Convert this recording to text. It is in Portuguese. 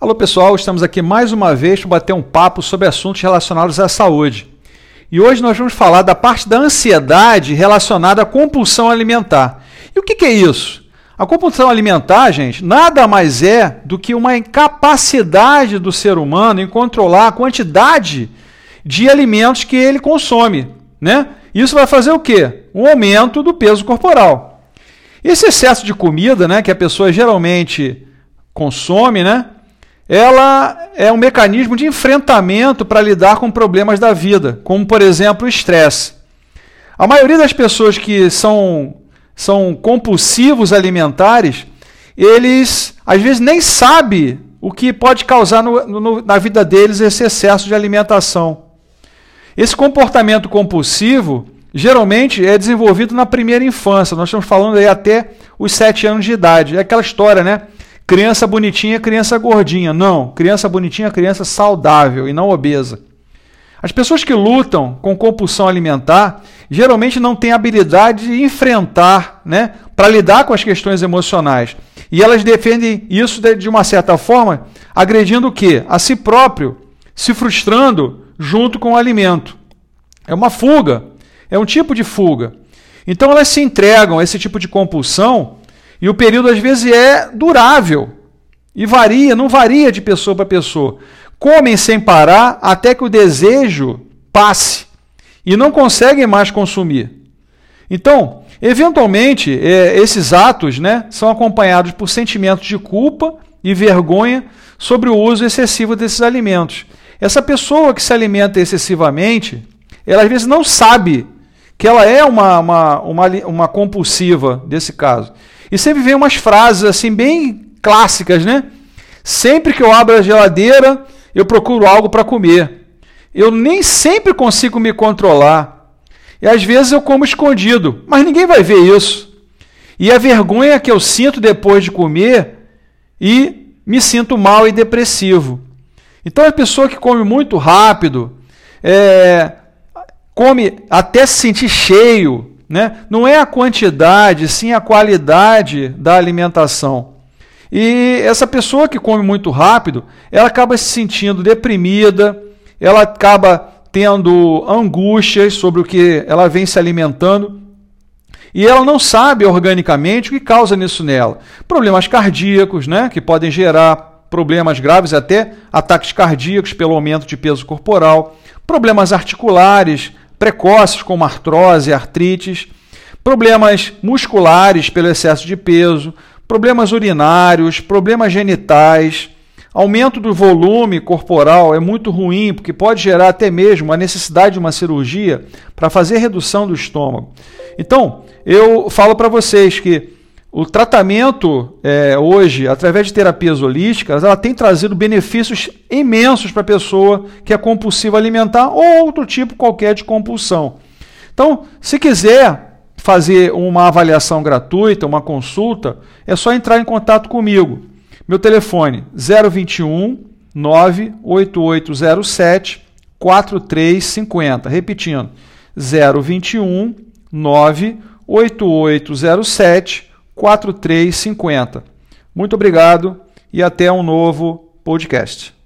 Alô pessoal, estamos aqui mais uma vez para bater um papo sobre assuntos relacionados à saúde. E hoje nós vamos falar da parte da ansiedade relacionada à compulsão alimentar. E o que, que é isso? A compulsão alimentar, gente, nada mais é do que uma incapacidade do ser humano em controlar a quantidade de alimentos que ele consome. Né? Isso vai fazer o quê? Um aumento do peso corporal. Esse excesso de comida né, que a pessoa geralmente consome, né, ela é um mecanismo de enfrentamento para lidar com problemas da vida, como por exemplo o estresse. A maioria das pessoas que são, são compulsivos alimentares, eles às vezes nem sabem o que pode causar no, no, na vida deles esse excesso de alimentação. Esse comportamento compulsivo geralmente é desenvolvido na primeira infância. Nós estamos falando aí até os sete anos de idade. É aquela história, né? Criança bonitinha, criança gordinha. Não, criança bonitinha, criança saudável e não obesa. As pessoas que lutam com compulsão alimentar geralmente não têm habilidade de enfrentar, né, para lidar com as questões emocionais. E elas defendem isso de uma certa forma, agredindo o quê? A si próprio, se frustrando junto com o alimento. É uma fuga, é um tipo de fuga. Então elas se entregam a esse tipo de compulsão e o período às vezes é durável e varia, não varia de pessoa para pessoa. Comem sem parar até que o desejo passe e não conseguem mais consumir. Então, eventualmente, é, esses atos né, são acompanhados por sentimentos de culpa e vergonha sobre o uso excessivo desses alimentos. Essa pessoa que se alimenta excessivamente, ela às vezes não sabe que ela é uma, uma, uma, uma compulsiva desse caso. E sempre vem umas frases assim bem clássicas, né? Sempre que eu abro a geladeira, eu procuro algo para comer. Eu nem sempre consigo me controlar. E às vezes eu como escondido, mas ninguém vai ver isso. E a vergonha que eu sinto depois de comer e me sinto mal e depressivo. Então a pessoa que come muito rápido, é, come até se sentir cheio, né? Não é a quantidade, sim a qualidade da alimentação. E essa pessoa que come muito rápido, ela acaba se sentindo deprimida, ela acaba tendo angústias sobre o que ela vem se alimentando. E ela não sabe organicamente o que causa nisso nela. Problemas cardíacos, né, que podem gerar problemas graves, até ataques cardíacos pelo aumento de peso corporal, problemas articulares, precoces, como artrose, artrites, problemas musculares pelo excesso de peso, problemas urinários, problemas genitais. Aumento do volume corporal é muito ruim, porque pode gerar até mesmo a necessidade de uma cirurgia para fazer redução do estômago. Então, eu falo para vocês que o tratamento é, hoje, através de terapias holísticas, ela tem trazido benefícios imensos para a pessoa que é compulsiva alimentar ou outro tipo qualquer de compulsão. Então, se quiser fazer uma avaliação gratuita, uma consulta, é só entrar em contato comigo. Meu telefone 021 98807 4350. Repetindo, 021 98807 4350. Muito obrigado e até um novo podcast.